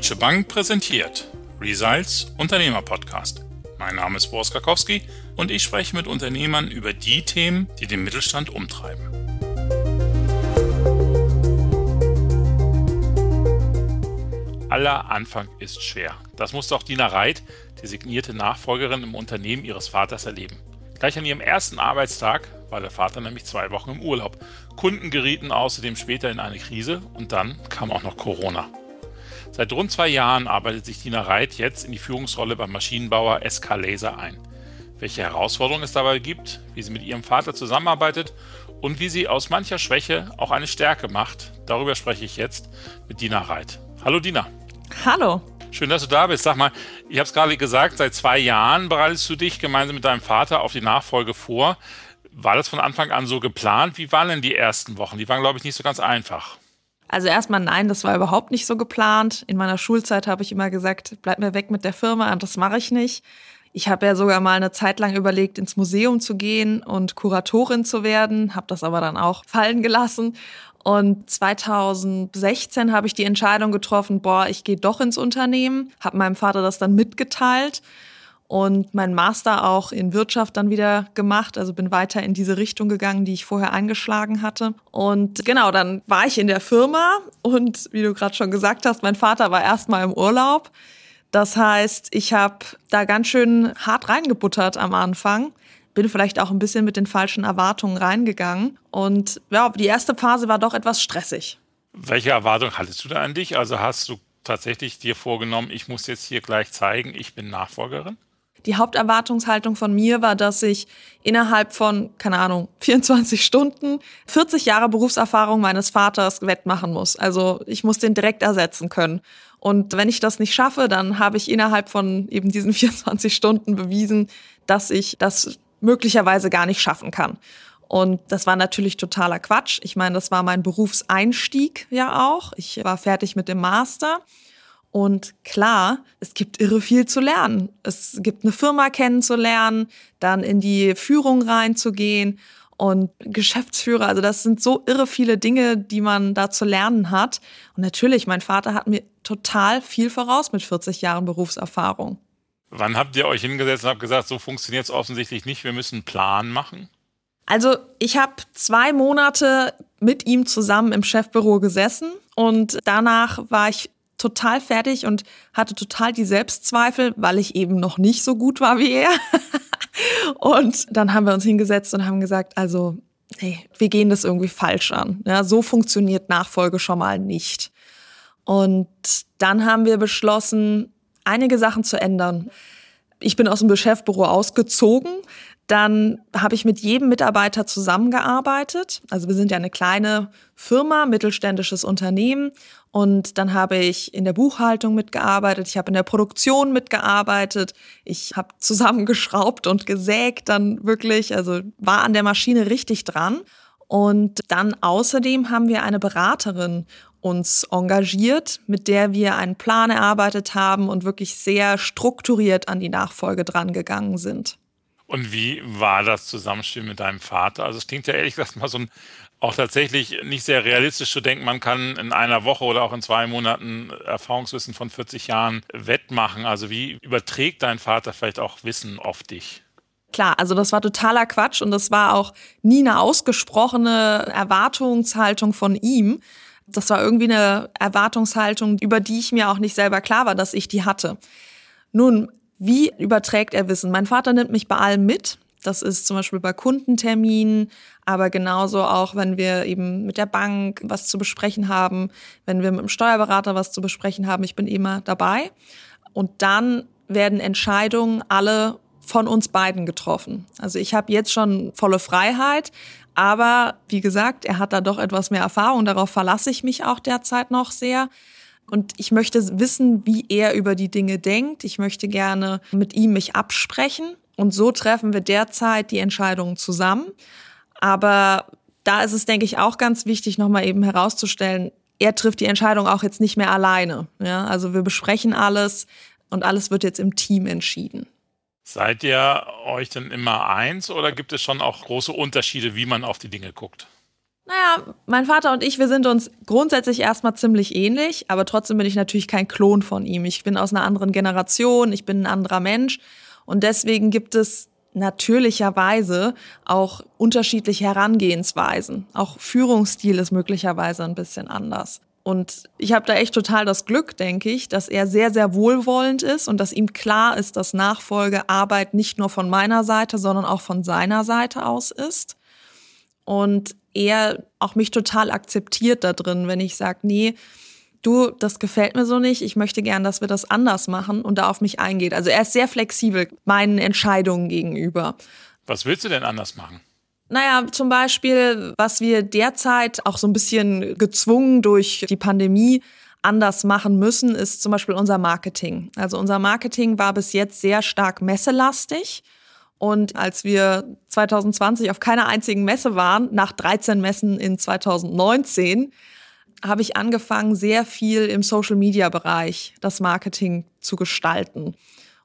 Deutsche Bank präsentiert Results Unternehmer Podcast. Mein Name ist Boris Karkowski und ich spreche mit Unternehmern über die Themen, die den Mittelstand umtreiben. Aller Anfang ist schwer. Das musste auch Dina Reit, die signierte Nachfolgerin im Unternehmen ihres Vaters, erleben. Gleich an ihrem ersten Arbeitstag war der Vater nämlich zwei Wochen im Urlaub. Kunden gerieten außerdem später in eine Krise und dann kam auch noch Corona. Seit rund zwei Jahren arbeitet sich Dina Reit jetzt in die Führungsrolle beim Maschinenbauer SK Laser ein. Welche Herausforderungen es dabei gibt, wie sie mit ihrem Vater zusammenarbeitet und wie sie aus mancher Schwäche auch eine Stärke macht, darüber spreche ich jetzt mit Dina Reit. Hallo Dina. Hallo. Schön, dass du da bist. Sag mal, ich habe es gerade gesagt, seit zwei Jahren bereitest du dich gemeinsam mit deinem Vater auf die Nachfolge vor. War das von Anfang an so geplant? Wie waren denn die ersten Wochen? Die waren, glaube ich, nicht so ganz einfach. Also erstmal nein, das war überhaupt nicht so geplant. In meiner Schulzeit habe ich immer gesagt, bleib mir weg mit der Firma das mache ich nicht. Ich habe ja sogar mal eine Zeit lang überlegt, ins Museum zu gehen und Kuratorin zu werden, habe das aber dann auch fallen gelassen. Und 2016 habe ich die Entscheidung getroffen, boah, ich gehe doch ins Unternehmen, habe meinem Vater das dann mitgeteilt und mein Master auch in Wirtschaft dann wieder gemacht. Also bin weiter in diese Richtung gegangen, die ich vorher eingeschlagen hatte. Und genau, dann war ich in der Firma und wie du gerade schon gesagt hast, mein Vater war erstmal im Urlaub. Das heißt, ich habe da ganz schön hart reingebuttert am Anfang. Bin vielleicht auch ein bisschen mit den falschen Erwartungen reingegangen. Und ja, die erste Phase war doch etwas stressig. Welche Erwartung hattest du da an dich? Also hast du tatsächlich dir vorgenommen, ich muss jetzt hier gleich zeigen, ich bin Nachfolgerin? Die Haupterwartungshaltung von mir war, dass ich innerhalb von, keine Ahnung, 24 Stunden 40 Jahre Berufserfahrung meines Vaters wettmachen muss. Also ich muss den direkt ersetzen können. Und wenn ich das nicht schaffe, dann habe ich innerhalb von eben diesen 24 Stunden bewiesen, dass ich das möglicherweise gar nicht schaffen kann. Und das war natürlich totaler Quatsch. Ich meine, das war mein Berufseinstieg ja auch. Ich war fertig mit dem Master. Und klar, es gibt irre viel zu lernen. Es gibt eine Firma kennenzulernen, dann in die Führung reinzugehen und Geschäftsführer. Also das sind so irre viele Dinge, die man da zu lernen hat. Und natürlich, mein Vater hat mir total viel voraus mit 40 Jahren Berufserfahrung. Wann habt ihr euch hingesetzt und habt gesagt, so funktioniert es offensichtlich nicht, wir müssen einen Plan machen? Also ich habe zwei Monate mit ihm zusammen im Chefbüro gesessen und danach war ich total fertig und hatte total die Selbstzweifel, weil ich eben noch nicht so gut war wie er. und dann haben wir uns hingesetzt und haben gesagt, also, hey, wir gehen das irgendwie falsch an. Ja, so funktioniert Nachfolge schon mal nicht. Und dann haben wir beschlossen, einige Sachen zu ändern. Ich bin aus dem Geschäftsbüro ausgezogen. Dann habe ich mit jedem Mitarbeiter zusammengearbeitet. Also wir sind ja eine kleine Firma, mittelständisches Unternehmen. Und dann habe ich in der Buchhaltung mitgearbeitet, ich habe in der Produktion mitgearbeitet, ich habe zusammengeschraubt und gesägt dann wirklich, also war an der Maschine richtig dran. Und dann außerdem haben wir eine Beraterin uns engagiert, mit der wir einen Plan erarbeitet haben und wirklich sehr strukturiert an die Nachfolge dran gegangen sind. Und wie war das Zusammenspiel mit deinem Vater? Also es klingt ja ehrlich gesagt mal so ein auch tatsächlich nicht sehr realistisch zu denken, man kann in einer Woche oder auch in zwei Monaten Erfahrungswissen von 40 Jahren wettmachen. Also wie überträgt dein Vater vielleicht auch Wissen auf dich? Klar, also das war totaler Quatsch und das war auch nie eine ausgesprochene Erwartungshaltung von ihm. Das war irgendwie eine Erwartungshaltung, über die ich mir auch nicht selber klar war, dass ich die hatte. Nun, wie überträgt er Wissen? Mein Vater nimmt mich bei allem mit. Das ist zum Beispiel bei Kundenterminen, aber genauso auch, wenn wir eben mit der Bank was zu besprechen haben, wenn wir mit dem Steuerberater was zu besprechen haben. Ich bin immer dabei. Und dann werden Entscheidungen alle von uns beiden getroffen. Also ich habe jetzt schon volle Freiheit, aber wie gesagt, er hat da doch etwas mehr Erfahrung. Darauf verlasse ich mich auch derzeit noch sehr. Und ich möchte wissen, wie er über die Dinge denkt. Ich möchte gerne mit ihm mich absprechen und so treffen wir derzeit die Entscheidungen zusammen. Aber da ist es, denke ich, auch ganz wichtig, nochmal eben herauszustellen, er trifft die Entscheidung auch jetzt nicht mehr alleine. Ja, also wir besprechen alles und alles wird jetzt im Team entschieden. Seid ihr euch denn immer eins oder gibt es schon auch große Unterschiede, wie man auf die Dinge guckt? Naja, mein Vater und ich, wir sind uns grundsätzlich erstmal ziemlich ähnlich, aber trotzdem bin ich natürlich kein Klon von ihm. Ich bin aus einer anderen Generation, ich bin ein anderer Mensch und deswegen gibt es natürlicherweise auch unterschiedliche Herangehensweisen. Auch Führungsstil ist möglicherweise ein bisschen anders. Und ich habe da echt total das Glück, denke ich, dass er sehr, sehr wohlwollend ist und dass ihm klar ist, dass Nachfolgearbeit nicht nur von meiner Seite, sondern auch von seiner Seite aus ist. Und er auch mich total akzeptiert da drin, wenn ich sage, nee, du, das gefällt mir so nicht, ich möchte gern, dass wir das anders machen und da auf mich eingeht. Also er ist sehr flexibel meinen Entscheidungen gegenüber. Was willst du denn anders machen? Naja, zum Beispiel, was wir derzeit auch so ein bisschen gezwungen durch die Pandemie anders machen müssen, ist zum Beispiel unser Marketing. Also unser Marketing war bis jetzt sehr stark messelastig. Und als wir 2020 auf keiner einzigen Messe waren, nach 13 Messen in 2019, habe ich angefangen, sehr viel im Social-Media-Bereich das Marketing zu gestalten.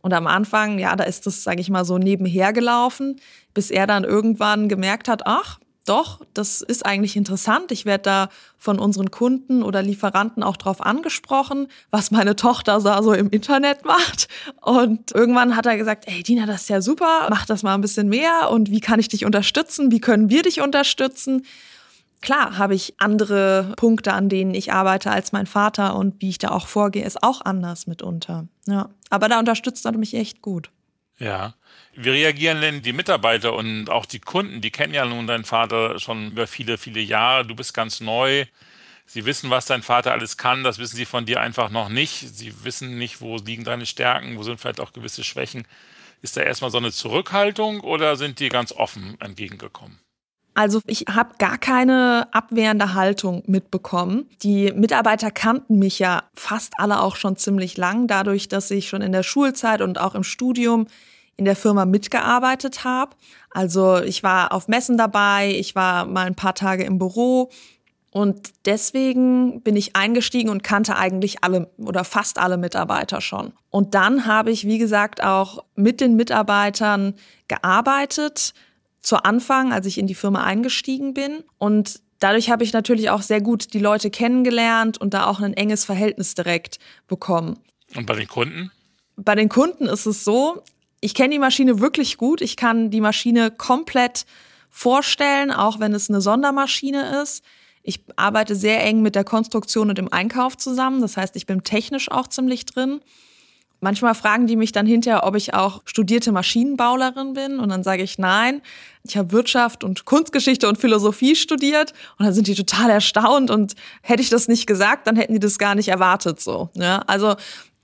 Und am Anfang, ja, da ist das, sage ich mal, so nebenher gelaufen, bis er dann irgendwann gemerkt hat, ach, doch, das ist eigentlich interessant. Ich werde da von unseren Kunden oder Lieferanten auch drauf angesprochen, was meine Tochter da so im Internet macht. Und irgendwann hat er gesagt, ey Dina, das ist ja super, mach das mal ein bisschen mehr und wie kann ich dich unterstützen? Wie können wir dich unterstützen? Klar habe ich andere Punkte, an denen ich arbeite als mein Vater und wie ich da auch vorgehe, ist auch anders mitunter. Ja. Aber da unterstützt er mich echt gut. Ja. Wie reagieren denn die Mitarbeiter und auch die Kunden? Die kennen ja nun deinen Vater schon über viele, viele Jahre. Du bist ganz neu. Sie wissen, was dein Vater alles kann. Das wissen sie von dir einfach noch nicht. Sie wissen nicht, wo liegen deine Stärken, wo sind vielleicht auch gewisse Schwächen. Ist da erstmal so eine Zurückhaltung oder sind die ganz offen entgegengekommen? Also ich habe gar keine abwehrende Haltung mitbekommen. Die Mitarbeiter kannten mich ja fast alle auch schon ziemlich lang, dadurch, dass ich schon in der Schulzeit und auch im Studium in der Firma mitgearbeitet habe. Also ich war auf Messen dabei, ich war mal ein paar Tage im Büro und deswegen bin ich eingestiegen und kannte eigentlich alle oder fast alle Mitarbeiter schon. Und dann habe ich, wie gesagt, auch mit den Mitarbeitern gearbeitet zu Anfang, als ich in die Firma eingestiegen bin. Und dadurch habe ich natürlich auch sehr gut die Leute kennengelernt und da auch ein enges Verhältnis direkt bekommen. Und bei den Kunden? Bei den Kunden ist es so, ich kenne die Maschine wirklich gut. Ich kann die Maschine komplett vorstellen, auch wenn es eine Sondermaschine ist. Ich arbeite sehr eng mit der Konstruktion und dem Einkauf zusammen. Das heißt, ich bin technisch auch ziemlich drin. Manchmal fragen die mich dann hinterher, ob ich auch studierte Maschinenbaulerin bin. Und dann sage ich nein. Ich habe Wirtschaft und Kunstgeschichte und Philosophie studiert. Und dann sind die total erstaunt. Und hätte ich das nicht gesagt, dann hätten die das gar nicht erwartet so. Ja, also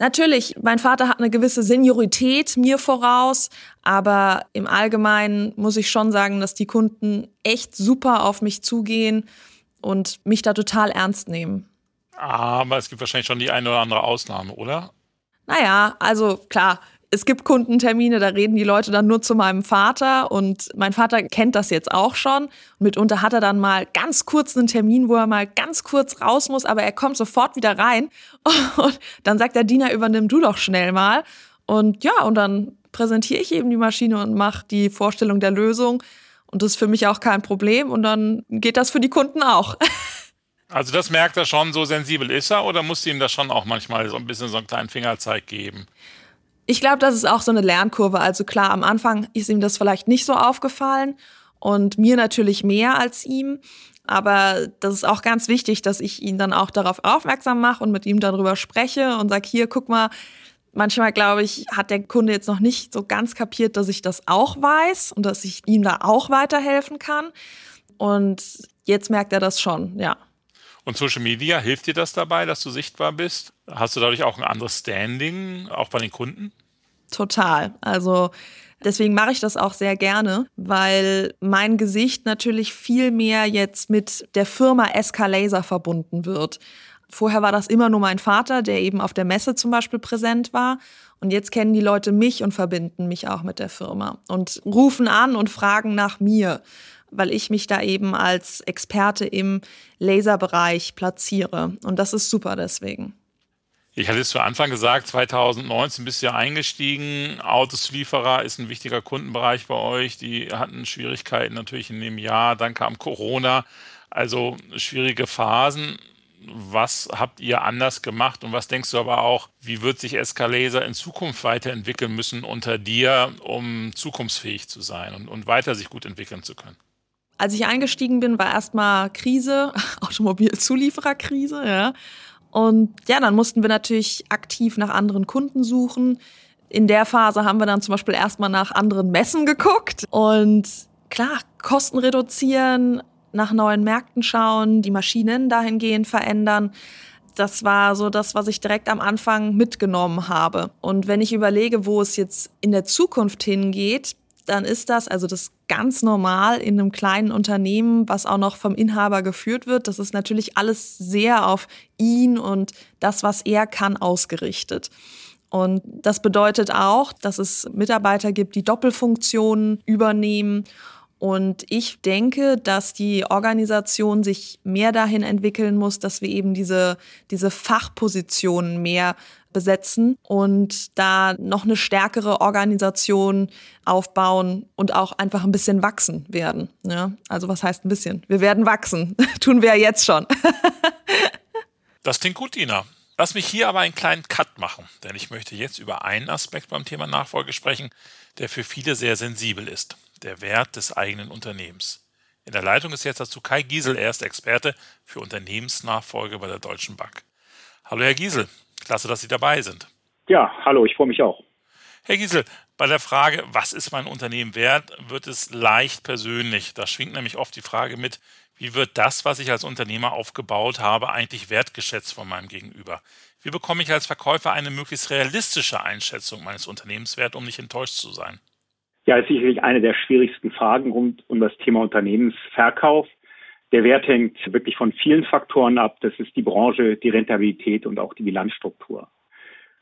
Natürlich, mein Vater hat eine gewisse Seniorität mir voraus, aber im Allgemeinen muss ich schon sagen, dass die Kunden echt super auf mich zugehen und mich da total ernst nehmen. Aber es gibt wahrscheinlich schon die eine oder andere Ausnahme, oder? Naja, also klar, es gibt Kundentermine, da reden die Leute dann nur zu meinem Vater und mein Vater kennt das jetzt auch schon. mitunter hat er dann mal ganz kurz einen Termin, wo er mal ganz kurz raus muss, aber er kommt sofort wieder rein und dann sagt der Diener, übernimm du doch schnell mal. Und ja, und dann präsentiere ich eben die Maschine und mache die Vorstellung der Lösung. Und das ist für mich auch kein Problem und dann geht das für die Kunden auch. Also das merkt er schon, so sensibel ist er oder musst du ihm das schon auch manchmal so ein bisschen so einen kleinen Fingerzeig geben? Ich glaube, das ist auch so eine Lernkurve. Also klar, am Anfang ist ihm das vielleicht nicht so aufgefallen und mir natürlich mehr als ihm. Aber das ist auch ganz wichtig, dass ich ihn dann auch darauf aufmerksam mache und mit ihm darüber spreche und sage, hier, guck mal, manchmal glaube ich, hat der Kunde jetzt noch nicht so ganz kapiert, dass ich das auch weiß und dass ich ihm da auch weiterhelfen kann. Und jetzt merkt er das schon, ja. Und Social Media, hilft dir das dabei, dass du sichtbar bist? Hast du dadurch auch ein anderes Standing, auch bei den Kunden? Total. Also deswegen mache ich das auch sehr gerne, weil mein Gesicht natürlich viel mehr jetzt mit der Firma SK Laser verbunden wird. Vorher war das immer nur mein Vater, der eben auf der Messe zum Beispiel präsent war. Und jetzt kennen die Leute mich und verbinden mich auch mit der Firma und rufen an und fragen nach mir weil ich mich da eben als Experte im Laserbereich platziere. Und das ist super deswegen. Ich hatte es zu Anfang gesagt, 2019 bist du ja eingestiegen. Autoslieferer ist ein wichtiger Kundenbereich bei euch. Die hatten Schwierigkeiten natürlich in dem Jahr. Dann kam Corona. Also schwierige Phasen. Was habt ihr anders gemacht und was denkst du aber auch, wie wird sich Escalaser in Zukunft weiterentwickeln müssen unter dir, um zukunftsfähig zu sein und, und weiter sich gut entwickeln zu können? Als ich eingestiegen bin, war erstmal Krise, Automobilzuliefererkrise, ja. Und ja, dann mussten wir natürlich aktiv nach anderen Kunden suchen. In der Phase haben wir dann zum Beispiel erstmal nach anderen Messen geguckt und klar, Kosten reduzieren, nach neuen Märkten schauen, die Maschinen dahingehend verändern. Das war so das, was ich direkt am Anfang mitgenommen habe. Und wenn ich überlege, wo es jetzt in der Zukunft hingeht, dann ist das, also das ganz normal in einem kleinen Unternehmen, was auch noch vom Inhaber geführt wird. Das ist natürlich alles sehr auf ihn und das, was er kann, ausgerichtet. Und das bedeutet auch, dass es Mitarbeiter gibt, die Doppelfunktionen übernehmen und ich denke, dass die Organisation sich mehr dahin entwickeln muss, dass wir eben diese, diese Fachpositionen mehr besetzen und da noch eine stärkere Organisation aufbauen und auch einfach ein bisschen wachsen werden. Ja? Also was heißt ein bisschen? Wir werden wachsen. Tun wir ja jetzt schon. das klingt gut, Ina. Lass mich hier aber einen kleinen Cut machen, denn ich möchte jetzt über einen Aspekt beim Thema Nachfolge sprechen, der für viele sehr sensibel ist der Wert des eigenen Unternehmens. In der Leitung ist jetzt dazu Kai Giesel, er ist Experte für Unternehmensnachfolge bei der Deutschen Bank. Hallo Herr Giesel, klasse, dass Sie dabei sind. Ja, hallo, ich freue mich auch. Herr Giesel, bei der Frage, was ist mein Unternehmen wert, wird es leicht persönlich. Da schwingt nämlich oft die Frage mit, wie wird das, was ich als Unternehmer aufgebaut habe, eigentlich wertgeschätzt von meinem Gegenüber? Wie bekomme ich als Verkäufer eine möglichst realistische Einschätzung meines Unternehmenswerts, um nicht enttäuscht zu sein? Ja, ist sicherlich eine der schwierigsten Fragen rund um das Thema Unternehmensverkauf. Der Wert hängt wirklich von vielen Faktoren ab. Das ist die Branche, die Rentabilität und auch die Bilanzstruktur.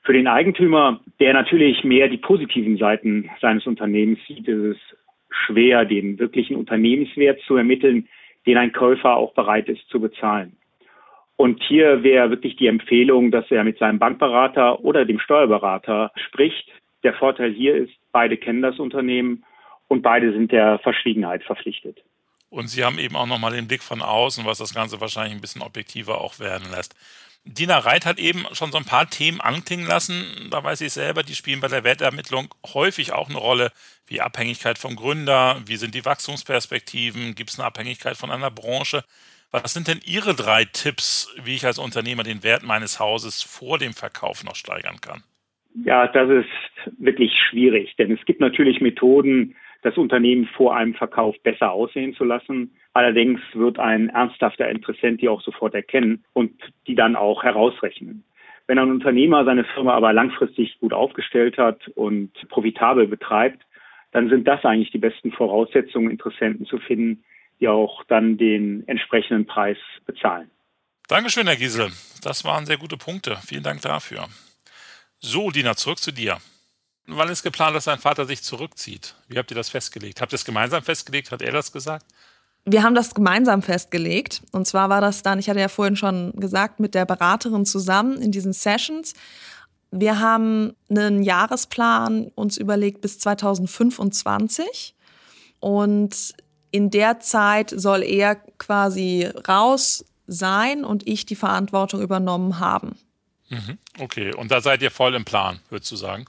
Für den Eigentümer, der natürlich mehr die positiven Seiten seines Unternehmens sieht, ist es schwer, den wirklichen Unternehmenswert zu ermitteln, den ein Käufer auch bereit ist zu bezahlen. Und hier wäre wirklich die Empfehlung, dass er mit seinem Bankberater oder dem Steuerberater spricht, der Vorteil hier ist, beide kennen das Unternehmen und beide sind der Verschwiegenheit verpflichtet. Und Sie haben eben auch nochmal den Blick von außen, was das Ganze wahrscheinlich ein bisschen objektiver auch werden lässt. Dina Reit hat eben schon so ein paar Themen anklingen lassen. Da weiß ich selber, die spielen bei der Wertermittlung häufig auch eine Rolle, wie Abhängigkeit vom Gründer, wie sind die Wachstumsperspektiven, gibt es eine Abhängigkeit von einer Branche. Was sind denn Ihre drei Tipps, wie ich als Unternehmer den Wert meines Hauses vor dem Verkauf noch steigern kann? Ja, das ist wirklich schwierig, denn es gibt natürlich Methoden, das Unternehmen vor einem Verkauf besser aussehen zu lassen. Allerdings wird ein ernsthafter Interessent die auch sofort erkennen und die dann auch herausrechnen. Wenn ein Unternehmer seine Firma aber langfristig gut aufgestellt hat und profitabel betreibt, dann sind das eigentlich die besten Voraussetzungen, Interessenten zu finden, die auch dann den entsprechenden Preis bezahlen. Dankeschön, Herr Giesel. Das waren sehr gute Punkte. Vielen Dank dafür. So, Dina, zurück zu dir. Wann ist geplant, dass dein Vater sich zurückzieht? Wie habt ihr das festgelegt? Habt ihr es gemeinsam festgelegt? Hat er das gesagt? Wir haben das gemeinsam festgelegt. Und zwar war das dann, ich hatte ja vorhin schon gesagt, mit der Beraterin zusammen in diesen Sessions. Wir haben einen Jahresplan uns überlegt bis 2025. Und in der Zeit soll er quasi raus sein und ich die Verantwortung übernommen haben. Mhm. Okay, und da seid ihr voll im Plan, würdest du sagen?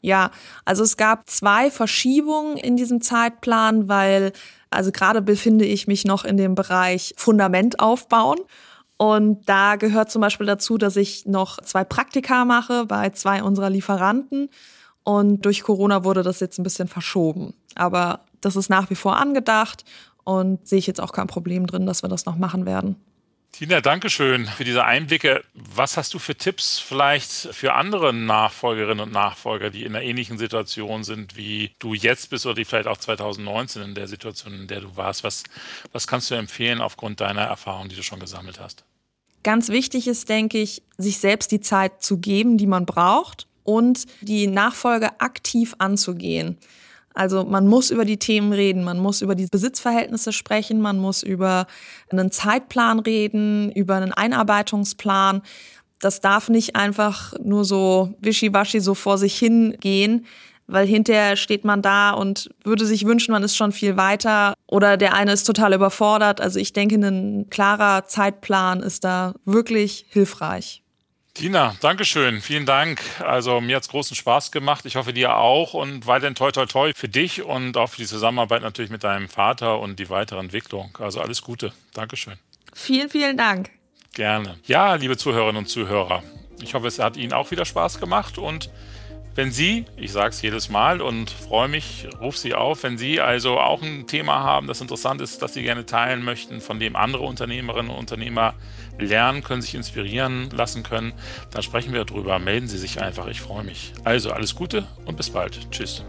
Ja, also es gab zwei Verschiebungen in diesem Zeitplan, weil, also gerade befinde ich mich noch in dem Bereich Fundament aufbauen. Und da gehört zum Beispiel dazu, dass ich noch zwei Praktika mache bei zwei unserer Lieferanten. Und durch Corona wurde das jetzt ein bisschen verschoben. Aber das ist nach wie vor angedacht und sehe ich jetzt auch kein Problem drin, dass wir das noch machen werden. Tina, danke schön für diese Einblicke. Was hast du für Tipps vielleicht für andere Nachfolgerinnen und Nachfolger, die in einer ähnlichen Situation sind, wie du jetzt bist oder die vielleicht auch 2019 in der Situation, in der du warst? Was, was kannst du empfehlen aufgrund deiner Erfahrung, die du schon gesammelt hast? Ganz wichtig ist, denke ich, sich selbst die Zeit zu geben, die man braucht und die Nachfolge aktiv anzugehen. Also man muss über die Themen reden, man muss über die Besitzverhältnisse sprechen, man muss über einen Zeitplan reden, über einen Einarbeitungsplan. Das darf nicht einfach nur so wischiwaschi so vor sich hingehen, weil hinterher steht man da und würde sich wünschen, man ist schon viel weiter oder der eine ist total überfordert. Also ich denke, ein klarer Zeitplan ist da wirklich hilfreich. Tina, Dankeschön, vielen Dank. Also mir hat es großen Spaß gemacht. Ich hoffe dir auch und weiterhin toi toi toi für dich und auch für die Zusammenarbeit natürlich mit deinem Vater und die weitere Entwicklung. Also alles Gute. Dankeschön. Vielen, vielen Dank. Gerne. Ja, liebe Zuhörerinnen und Zuhörer, ich hoffe, es hat Ihnen auch wieder Spaß gemacht und wenn Sie, ich sage es jedes Mal und freue mich, ruf Sie auf, wenn Sie also auch ein Thema haben, das interessant ist, das Sie gerne teilen möchten, von dem andere Unternehmerinnen und Unternehmer lernen können, sich inspirieren lassen können, dann sprechen wir darüber. Melden Sie sich einfach, ich freue mich. Also alles Gute und bis bald. Tschüss.